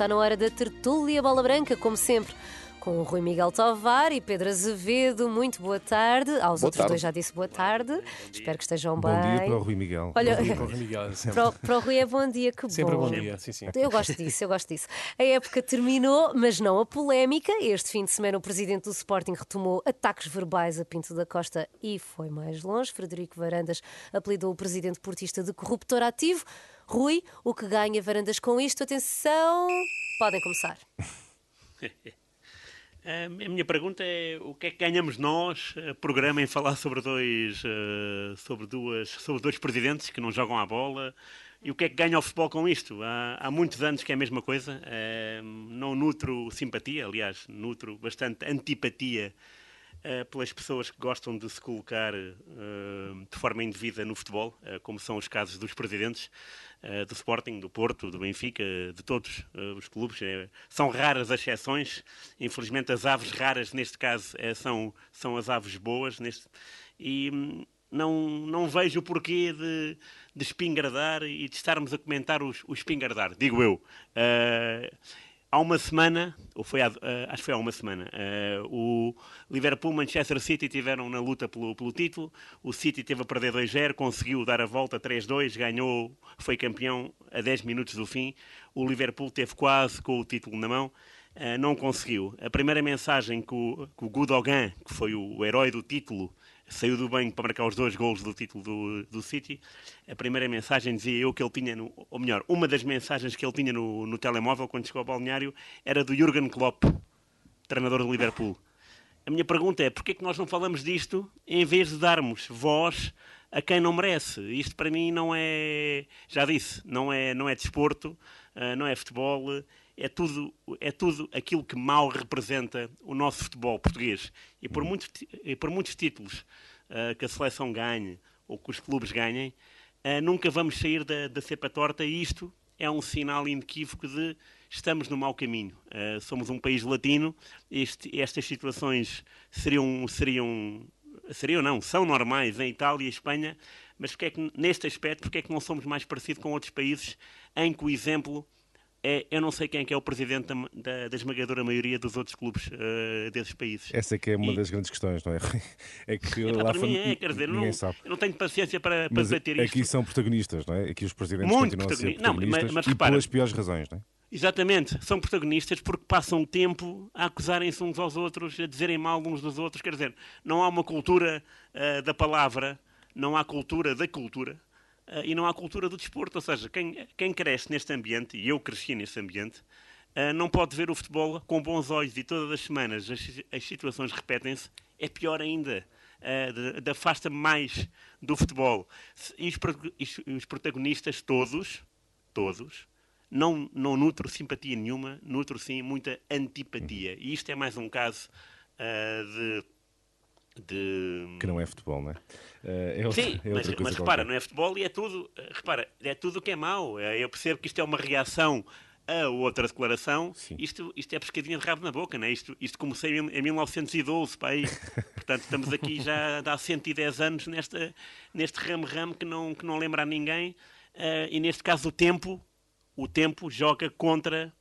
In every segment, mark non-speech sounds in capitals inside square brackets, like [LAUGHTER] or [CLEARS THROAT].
está na hora da tertúlia bola branca, como sempre com o Rui Miguel Tovar e Pedro Azevedo. Muito boa tarde. Aos Boa outros tarde. dois já disse boa tarde. Espero que estejam Bom bem. dia para o Rui Miguel. Olha, Para o Rui Miguel, sempre. para, o, para o Rui é bom dia, que Sempre bom. bom dia, sim, sim. Eu gosto disso, eu gosto disso. A época terminou, mas não a polémica. Este fim de semana o presidente do Sporting retomou ataques verbais a Pinto da Costa e foi mais longe. Frederico Varandas apelidou o presidente portista de corruptor ativo. Rui, o que ganha Varandas com isto? Atenção, podem começar. [LAUGHS] A minha pergunta é o que é que ganhamos nós, eh, programa em falar sobre dois, eh, sobre duas, sobre dois presidentes que não jogam à bola e o que é que ganha o futebol com isto? Há, há muitos anos que é a mesma coisa, eh, não nutro simpatia, aliás, nutro bastante antipatia eh, pelas pessoas que gostam de se colocar eh, de forma indevida no futebol, eh, como são os casos dos presidentes do Sporting, do Porto, do Benfica, de todos os clubes. Eh, são raras as exceções. Infelizmente, as aves raras, neste caso, eh, são, são as aves boas. Neste, e hum, não, não vejo o porquê de, de espingardar e de estarmos a comentar o espingardar, digo eu. Eh, Há uma semana, ou foi há, eh, acho que foi há uma semana, eh, o Liverpool e Manchester City tiveram na luta pelo, pelo título. O City teve a perder 2-0, conseguiu dar a volta 3-2, ganhou, foi campeão a 10 minutos do fim. O Liverpool teve quase com o título na mão, eh, não conseguiu. A primeira mensagem que o, que o Gudogan, que foi o herói do título, saiu do banco para marcar os dois golos do título do, do City. A primeira mensagem dizia eu que ele tinha, no, ou melhor, uma das mensagens que ele tinha no, no telemóvel quando chegou ao balneário era do Jurgen Klopp, treinador do Liverpool. A minha pergunta é, porquê é que nós não falamos disto em vez de darmos voz a quem não merece? Isto para mim não é, já disse, não é, não é desporto, ah, não é futebol, é tudo, é tudo aquilo que mal representa o nosso futebol português. E por muitos, ti- e por muitos títulos ah, que a seleção ganhe ou que os clubes ganhem, ah, nunca vamos sair da, da cepa torta e isto é um sinal inequívoco de estamos no mau caminho. Uh, somos um país latino, este- estas situações seriam, seriam, seriam não, são normais em Itália e Espanha, mas porque é que, neste aspecto, porque é que não somos mais parecidos com outros países em que o exemplo é, eu não sei quem é que é o presidente da, da- da esmagadora maioria dos outros clubes uh, desses países. Essa é que é uma E- das grandes questões, não é? [LAUGHS] É que Epá, lá para mim é, quer dizer, não, sabe. não tenho paciência para, para Mas debater isto. aqui são protagonistas, não é? Aqui os presidentes Muito continuam a ser protagoni- não, mas- protagonistas mas e repara- pelas piores razões, não é? Exatamente, são protagonistas porque passam tempo a acusarem-se uns aos outros, a dizerem mal uns dos outros. Quer dizer, não há uma cultura ah, da palavra, não há cultura da cultura e não há cultura do desporto. Ou seja, quem, quem cresce neste ambiente, e eu cresci neste ambiente, ah, não pode ver o futebol com bons olhos e todas as semanas as, as situações repetem-se, é pior ainda. ah, de- Afasta-me mais do futebol. E os, os- protagonistas, todos, todos, não, não nutro simpatia nenhuma, nutro sim muita antipatia. E isto é mais um caso ah, de. De... Que não é futebol, não é? Eh, É outra, Sim, é mas, mas repara, não é futebol e é tudo. eh, Repara, é tudo o que é mau. Eh, Eu percebo que isto é uma reação a outra declaração. Sim. Isto, isto é pescadinha de rabo na boca, não é? Isto, isto comecei em, em 1912, para aí. [LAUGHS] Portanto, estamos aqui já há 110 anos nesta, neste ramo-ramo que não, que não lembra a ninguém. Eh, e neste caso, o tempo, o tempo joga contra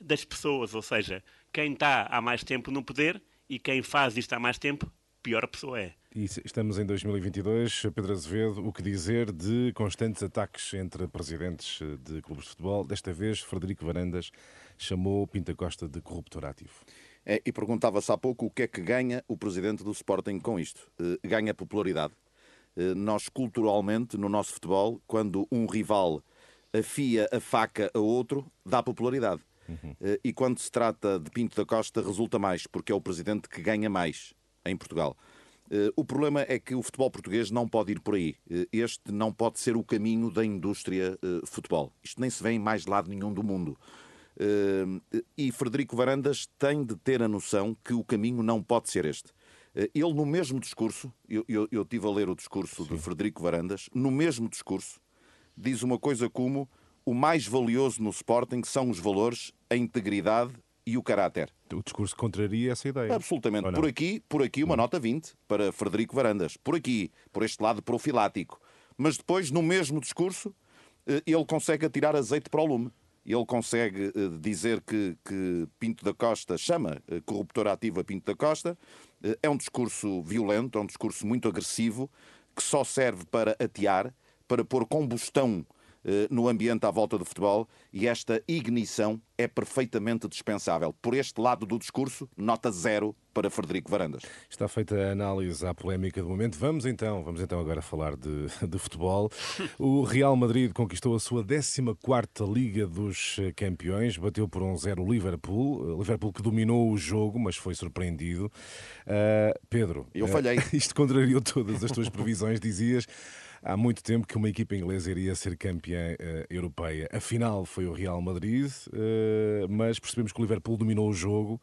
das pessoas, ou seja, quem está há mais tempo no poder e quem faz isto há mais tempo, pior a pessoa é. E estamos em 2022. Pedro Azevedo, o que dizer de constantes ataques entre presidentes eh, de clubes de futebol? Desta vez, Frederico Varandas chamou Pinta Costa de corruptor ativo. É, e perguntava-se há pouco o que é que ganha o presidente do Sporting com isto. Eh, ganha popularidade. Eh, nós, culturalmente, no nosso futebol, quando um rival afia a faca a outro, dá popularidade. Eh, e quando se trata de Pinto da Costa, resulta mais, porque é o presidente que ganha mais em Portugal. Eh, O problema é que o futebol português não pode ir por aí. Eh, Este não pode ser o caminho da indústria eh, futebol. Isto nem se vê em mais lado nenhum do mundo. E Frederico Varandas tem de ter a noção que o caminho não pode ser este. Ele, no mesmo discurso, eu, eu, eu tive a ler o discurso de Frederico Varandas, no mesmo discurso, diz uma coisa como o mais valioso no Sporting são os valores, a integridade e o caráter. O discurso contraria essa ideia. Absolutamente. Por aqui, por aqui uma nota 20 para Frederico Varandas. Por aqui, por este lado profilático. Mas depois, no mesmo discurso, eh, ele consegue atirar azeite para o lume. ele consegue dizer que, que Pinto da Costa chama corruptor ativo a Pinto da Costa. É um discurso violento, é um discurso muito agressivo, que só serve para atear, para pôr combustão no ambiente à volta do futebol e esta ignição é perfeitamente dispensável. Por este lado do discurso, nota zero para Frederico Varandas. Está feita a análise à polémica do momento. Vamos então, vamos então agora falar de, [LAUGHS] de futebol. O Real Madrid conquistou a sua 14ª Liga dos Campeões, bateu por um zero o Liverpool, Liverpool que dominou o jogo, mas foi surpreendido. Uh, Pedro, eu falhei. Uh, [LAUGHS] isto contrariou todas as tuas previsões, dizias há muito tempo que uma equipa inglesa iria ser campeã uh, europeia. Afinal, foi o Real Madrid, uh, mas percebemos que o Liverpool dominou o jogo.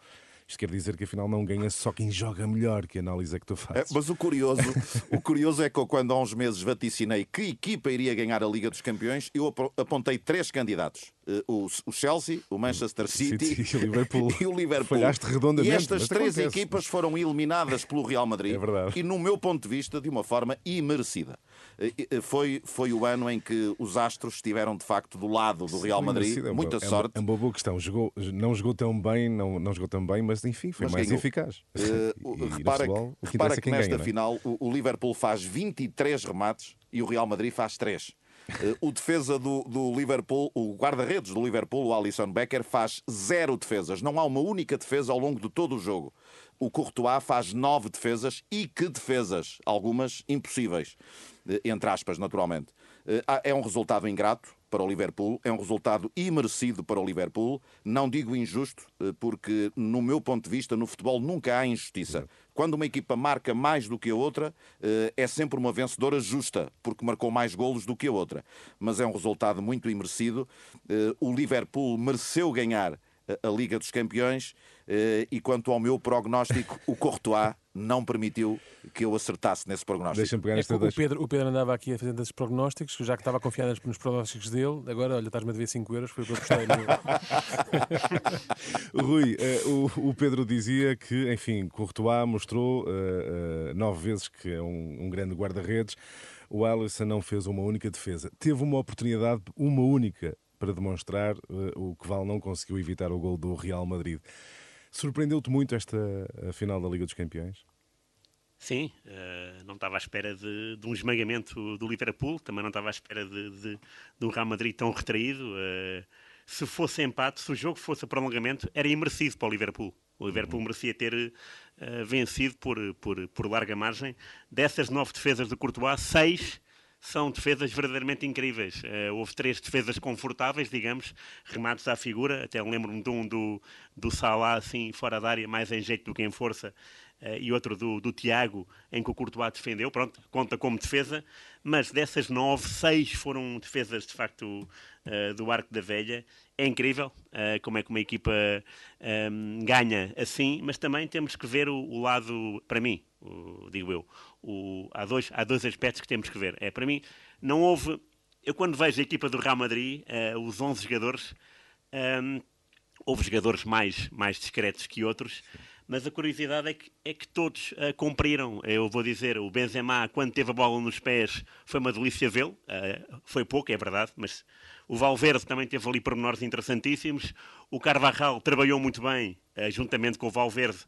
Isto quer dizer que afinal não ganha só quem joga melhor, que análise é que tu fazes. É, mas o curioso, o curioso é que eu, quando há uns meses vaticinei que equipa iria ganhar a Liga dos Campeões, eu apontei três candidatos. Eh, o, o Chelsea, o Manchester City, City [LAUGHS] e, o Liverpool. [LAUGHS] e o Liverpool. Falhaste redondamente. E estas três acontece. equipas foram eliminadas pelo Real Madrid. É verdade. E, no meu ponto de vista, de uma forma imerecida. Eh, eh, foi, foi o ano em que os Astros estiveram, de facto, do lado do Real Madrid. É Muita é sorte. É uma boa questão. Jogou, não jogou tão bem, não, não jogou tão bem, mas enfim, foi mas mais ganhou. eficaz. Uh, [LAUGHS] e, repara futebol, que, repara que nesta ganha, é? final o, o Liverpool faz 23 remates e o Real Madrid faz 3. Eh, o defesa do, do Liverpool, o guarda-redes do Liverpool, o Alisson Becker, faz zero defesas. Não há uma única defesa ao longo de todo o jogo. O Courtois faz nove defesas e que defesas? Algumas impossíveis, entre aspas, naturalmente. Eh, é um resultado ingrato para o Liverpool, é um resultado imerecido para o Liverpool. Não digo injusto, eh, porque, no meu ponto de vista, no futebol nunca há injustiça. Quando uma equipa marca mais do que a outra, eh, é sempre uma vencedora justa, porque marcou mais golos do que a outra. Mas é um resultado muito imerecido. O Liverpool mereceu ganhar a Liga dos Campeões e quanto ao meu prognóstico, o Courtois não permitiu que eu acertasse nesse prognóstico. Deixa-me pegar é o, Pedro, o Pedro andava aqui a fazer esses prognósticos, já que estava confiado nos prognósticos dele, agora, olha, estás-me a dever 5 euros, foi o que eu gostei. [LAUGHS] Rui, uh, o, o, Pedro dizia que, enfim, Courtois mostrou uh, uh, nove vezes que é um, um grande guarda-redes. O Alisson não fez uma única defesa. Teve uma oportunidade, uma única, para demonstrar o que Val não conseguiu evitar o gol do Real Madrid. Surpreendeu-te muito esta final da Liga dos Campeões? Sim, uh, não estava à espera de, de, um esmagamento do Liverpool, também não estava à espera de, de, de um Real Madrid tão retraído. Uh, se fosse empate, se o jogo fosse a prolongamento, era imerecido para o Liverpool. O Liverpool uhum. merecia ter uh, vencido por, por, por larga margem. Dessas nove defesas de Courtois, seis são defesas verdadeiramente incríveis. Uh, houve três defesas confortáveis, digamos, remates à figura. Até lembro-me de um do, do Salah, assim, fora da área, mais em jeito do que em força. Uh, e outro do, do Tiago, em que o Courtois defendeu. Pronto, conta como defesa. Mas dessas nove, seis foram defesas, de facto, uh, do Arco da Velha. É incrível como é que uma equipa ganha assim, mas também temos que ver o, o lado, para mim, digo eu, o, há, dois, há dois aspectos que temos que ver. É, para mim, não houve. Eu, quando vejo a equipa do Real Madrid, uh, os 11 jogadores, um, ehm, houve jogadores mais, mais discretos que outros, mas a curiosidade é que, é que todos uh, cumpriram. Eu vou dizer, o Benzema, quando teve a bola nos pés, foi uma delícia vê-lo. Uh, foi pouco, é verdade, mas o Valverde também teve ali pormenores interessantíssimos. O Carvajal trabalhou muito bem, uh, juntamente com o Valverde,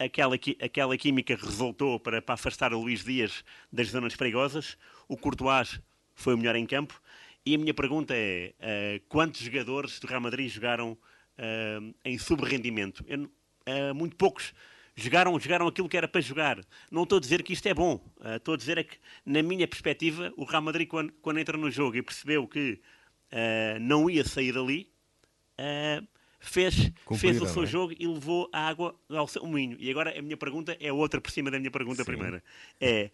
aquela, aquela química resultou para, para afastar o Luís Dias das zonas perigosas. O Courtois foi o melhor em campo. E a minha pergunta é: uh, quantos jogadores do Real Madrid jogaram uh, em subrendimento? Uh, muito poucos jogaram, jogaram aquilo que era para jogar. Não estou a dizer que isto é bom. Uh, estou a dizer é que, na minha perspectiva, o Real Madrid, quando, quando entra no jogo e percebeu que não ia sair dali, fez, fez o seu é? jogo e levou a água ao seu moinho. E agora a minha pergunta é outra por cima da minha pergunta Sim. primeira. É,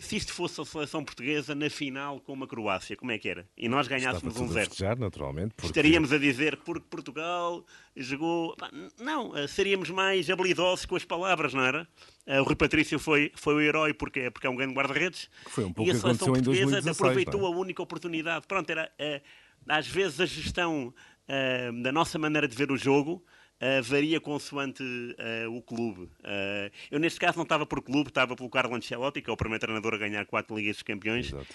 se isto fosse a seleção portuguesa na final com uma Croácia, como é que era? E nós ganhássemos um zero. naturalmente. Porque... Estaríamos a dizer porque Portugal jogou. Não, eh, seríamos mais habilidosos com as palavras, não era? Eh, o Rui Patrício foi, foi o herói porque, porque é um grande guarda-redes. Foi um pouco e a seleção portuguesa 2016, aproveitou é? a única oportunidade. Pronto, era. Eh, às vezes a gestão uh, da nossa maneira de ver o jogo uh, varia consoante uh, o clube. eu, neste caso, não estava por clube, estava pelo Carlo Ancelotti, que é o primeiro treinador a ganhar quatro Ligas dos Campeões. Exato.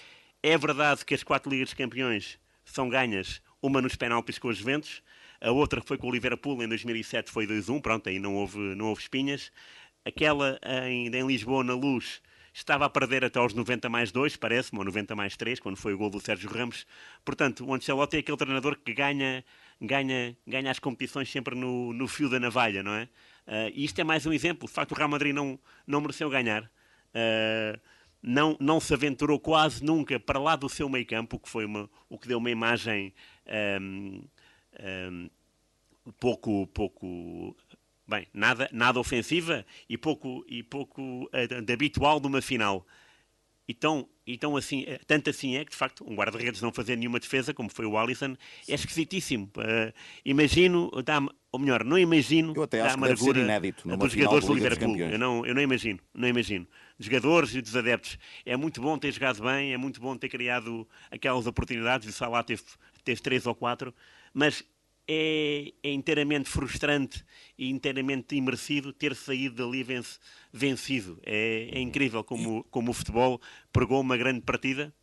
É verdade que as quatro Ligas dos Campeões são ganhas uma nos penaltis com os Juventus, a outra foi com o Liverpool em 2007 foi 2-1, pronto, aí não houve, não houve espinhas. Aquela em, em Lisboa, na Luz, estava a perder até aos 90 mais 2, parece-me, ou 90 mais 3, quando foi o gol do Sérgio Ramos. Portanto, o Ancelotti é aquele treinador que ganha, ganha, ganha as competições sempre no, no fio da navalha, não é? Uh, e isto é mais um exemplo. De facto, o Real Madrid não, não mereceu ganhar. Uh, não, não se aventurou quase nunca para lá do seu meio campo, que foi uma, o que deu uma imagem um, um, pouco, pouco bem, nada, nada ofensiva e pouco, e pouco uh, de habitual de uma final. Então, então assim, eh, tanto assim é que, de facto, um guarda-redes não fazer nenhuma defesa, como foi o Alisson, é esquisitíssimo. Uh, imagino, dá ou melhor, não imagino eu até acho que deve ser inédito dos jogadores do Liverpool. Eu não, eu não imagino, não imagino. Dos jogadores e dos adeptos. É muito bom ter jogado bem, é muito bom ter criado aquelas oportunidades. O Salah teve, teve três ou quatro, mas é, é, inteiramente frustrante e inteiramente imersido ter saído dali vencido. É, é incrível como, como o futebol pregou uma grande partida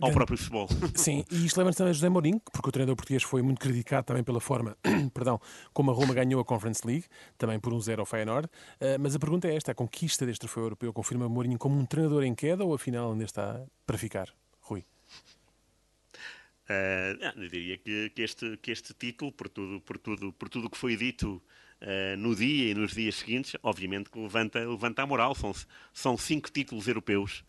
ao próprio futebol. [LAUGHS] Sim, e isto leva-nos também a José Mourinho, porque o treinador português foi muito criticado também pela forma [CLEARS THROAT] perdão, como a Roma ganhou a Conference League, também por um zero ao Feyenoord. Uh, mas a pergunta é esta: a conquista deste troféu europeu confirma Mourinho como um treinador em queda ou afinal ainda está para ficar? Rui. Uh, eu diria que, que, este, que este título, por tudo por tudo por tudo que foi dito uh, no dia e nos dias seguintes, obviamente que levanta, levanta a moral. São, são cinco títulos europeus.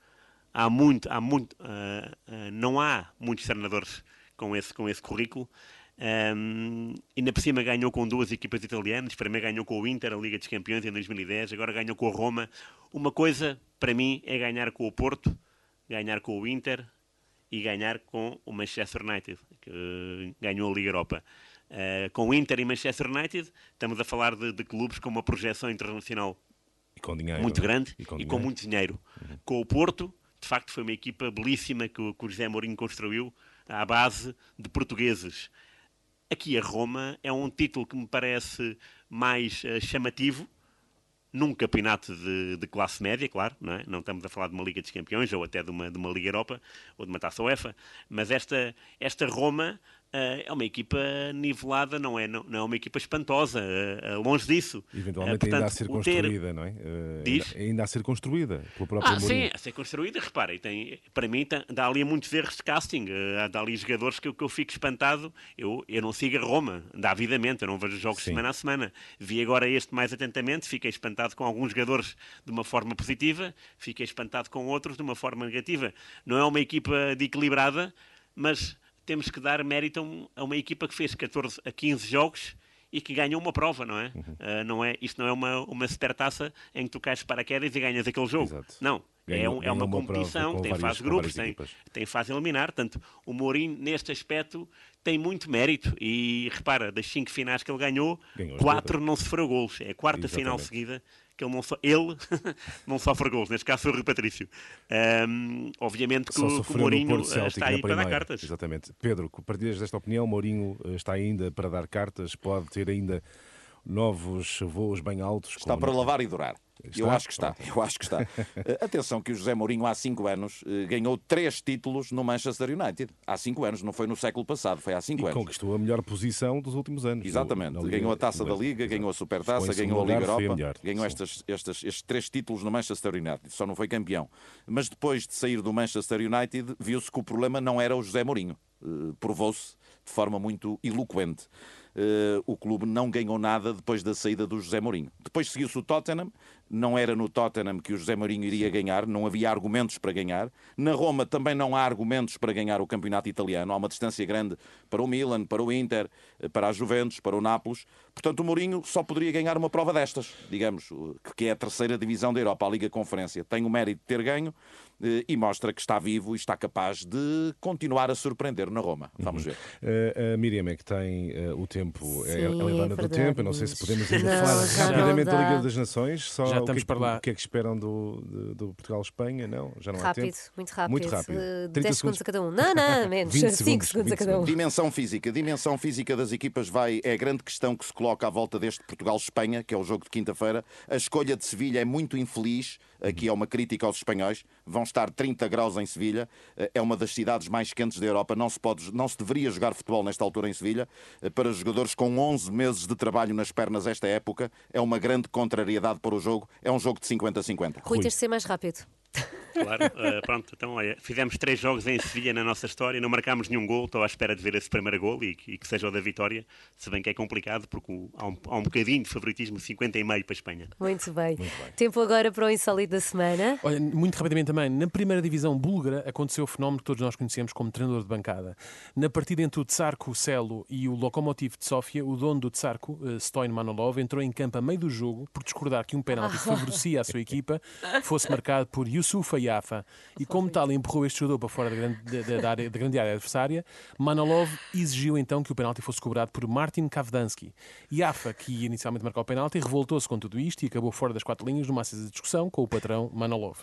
Há muito, há muito, uh, não há muitos treinadores com esse, com esse currículo. Um, ainda por cima ganhou com duas equipas italianas. Primeiro ganhou com o Inter, a Liga dos Campeões, em 2010. Agora ganhou com a Roma. Uma coisa, para mim, é ganhar com o Porto, ganhar com o Inter, e ganhar com o Manchester United, que ganhou a Liga Europa. Uh, com o Inter e Manchester United, estamos a falar de, de clubes com uma projeção internacional dinheiro, muito grande e com, e com muito dinheiro. Uhum. Com o Porto, de facto, foi uma equipa belíssima que, que o José Mourinho construiu à base de portugueses. Aqui a Roma é um título que me parece mais uh, chamativo, num campeonato de, de, classe média, claro, não, é? não estamos a falar de uma Liga dos Campeões ou até de uma, de uma Liga Europa ou de uma Taça UEFA, mas esta, esta Roma é uma equipa nivelada, não é, não, não é uma equipa espantosa, uh, longe disso. Eventualmente portanto, ainda a ser construída, ter... não é? Diz? Ainda, a ser construída pelo próprio Ah, sim, a ser construída, reparem, tem, para mim tem, dá ali muitos erros de casting, dá ali jogadores que, que eu fico espantado, eu, eu não sigo a Roma, davidamente, eu não vejo jogos sim. semana a semana. Vi agora este mais atentamente, fiquei espantado com alguns jogadores de uma forma positiva, fiquei espantado com outros de uma forma negativa. Não é uma equipa de equilibrada, mas temos que dar mérito a uma equipa que fez 14 a 15 jogos e que ganhou uma prova, não é? Uhum. Uh, não é isto não é uma, uma supertaça em que tu cais paraquedas e ganhas aquele jogo. Exato. Não. É ganhou, é, um, é uma, uma competição que tem fase de grupos, tem, tem fase eliminar. Portanto, o Mourinho, neste aspecto, tem muito mérito. E repara, das cinco finais que ele ganhou, ganhou quatro não sofreu gols. É a quarta Exatamente. final seguida que ele não, so, ele [LAUGHS] não sofre gols, neste caso foi o Rui Patrício. Um, obviamente que, o, que o Mourinho está aí para dar cartas. Exatamente. Pedro, partilhas desta opinião, Mourinho eh, está ainda para dar cartas, pode ter ainda novos voos bem altos. Está para lavar e durar. Está? Eu acho que está, eu acho que está. [LAUGHS] Eh, atenção que o José Mourinho há cinco anos eh, ganhou três títulos no Manchester United. Há cinco anos, não foi no século passado, foi há cinco e anos. conquistou a melhor posição dos últimos anos. Exatamente. Liga, ganhou a Taça da Liga, ganhou a Supertaça, ganhou a Liga Europa, ganhou estes, estes, estes três títulos no Manchester United. Só não foi campeão. Mas depois de sair do Manchester United, viu-se que o problema não era o José Mourinho. Uh, Provou-se de forma muito eloquente o clube não ganhou nada depois da saída do José Mourinho. Depois seguiu-se o Tottenham, não era no Tottenham que o José Mourinho iria ganhar, não havia argumentos para ganhar. Na Roma também não há argumentos para ganhar o campeonato italiano, há uma distância grande para o Milan, para o Inter, eh, para a Juventus, para o Nápoles. Portanto, o Mourinho só poderia ganhar uma prova destas, digamos, que é a terceira divisão da Europa, a Liga Conferência. Tem o mérito de ter ganho, eh, e mostra que está vivo e está capaz de continuar a surpreender na Roma. Vamos uhum. ver. Uh, a Miriam é que tem uh, o tempo, Sim, é a dona do tempo. Eu não sei se podemos ainda falar rapidamente da Liga das Nações. Só já estamos que, para lá. O que é que esperam do, do, do Portugal-Espanha? Não, já não rápido, há tempo. Muito rápido, muito rápido. Uh, 10 segundos a cada um. Não, não, [LAUGHS] menos. 5 segundos, segundos a cada um. Dimensão física. Dimensão física das equipas vai, é a grande questão que se coloca à volta deste Portugal-Espanha, que é o jogo de quinta-feira. A escolha de Sevilha é muito infeliz aqui é uma crítica aos espanhóis, vão estar 30 graus em Sevilha, eh, é uma das cidades mais quentes da Europa, não se, pode, não se deveria jogar futebol nesta altura em Sevilha. Eh, para jogadores com 11 meses de trabalho nas pernas esta época, é uma grande contrariedade para o jogo, é um jogo de 50-50. Rui, tens de ser mais rápido. [LAUGHS] Claro, uh, [LAUGHS] pronto, então olha, fizemos três jogos em Sevilha na nossa história, não marcámos nenhum gol, estou à espera de ver esse primeiro gol e, e que seja o da vitória, se bem que é complicado porque o, há, um, há, um, bocadinho de favoritismo, 50 e meio para a Espanha. Muito bem. Muito bem. Tempo agora para o insólito da semana. Olha, muito rapidamente também, na primeira divisão búlgara aconteceu o fenómeno que todos nós conhecemos como treinador de bancada. Na partida entre o Tsarko Celo e o Lokomotiv de Sófia, o dono do Tsarko, uh, Stoin Manolov, entrou em campo a meio do jogo por discordar que um penalti favorecia a sua equipa fosse marcado por Yusuf E como tal empurrou este jogador para fora da grande, da, área, da grande área adversária, Manolov exigiu então que o penalti fosse cobrado por Martin Kavdansky. E Afa, que ia inicialmente marcar o penalti, revoltou-se com tudo isto e acabou fora das quatro linhas numa acesa discussão com o patrão Manolov.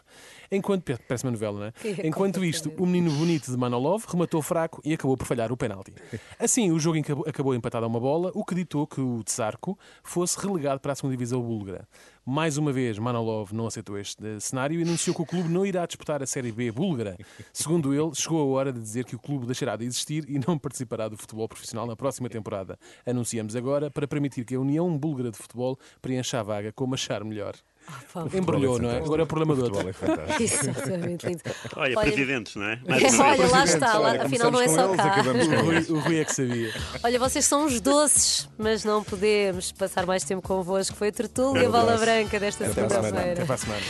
Enquanto, parece uma novela, não é? Enquanto isto, o menino bonito de Manolov rematou fraco e acabou por falhar o penalti. Assim, o jogo acabou empatado a uma bola, o que ditou que o Tsarko fosse relegado para a segunda divisão búlgara. Mais uma vez, Manolov não aceitou este cenário e anunciou que o clube não irá disputar a Série B búlgara. Segundo ele, chegou a hora de dizer que o clube deixará de existir e não participará do futebol profissional na próxima temporada. Anunciamos agora para permitir que a União Búlgara de Futebol preencha a vaga como achar melhor. Ah, Embrulhou, é não é? Agora é o problema do outro. É [LAUGHS] Exatamente lindo. Olha, Olha, presidentes, não é? [LAUGHS] Olha, lá está, lá, afinal não é só cá. O Rui, [LAUGHS] o Rui é que sabia. Olha, vocês são os doces, mas não podemos passar mais tempo convosco. Foi a tertúlia Bola Branca desta segunda-feira. Até para a semana.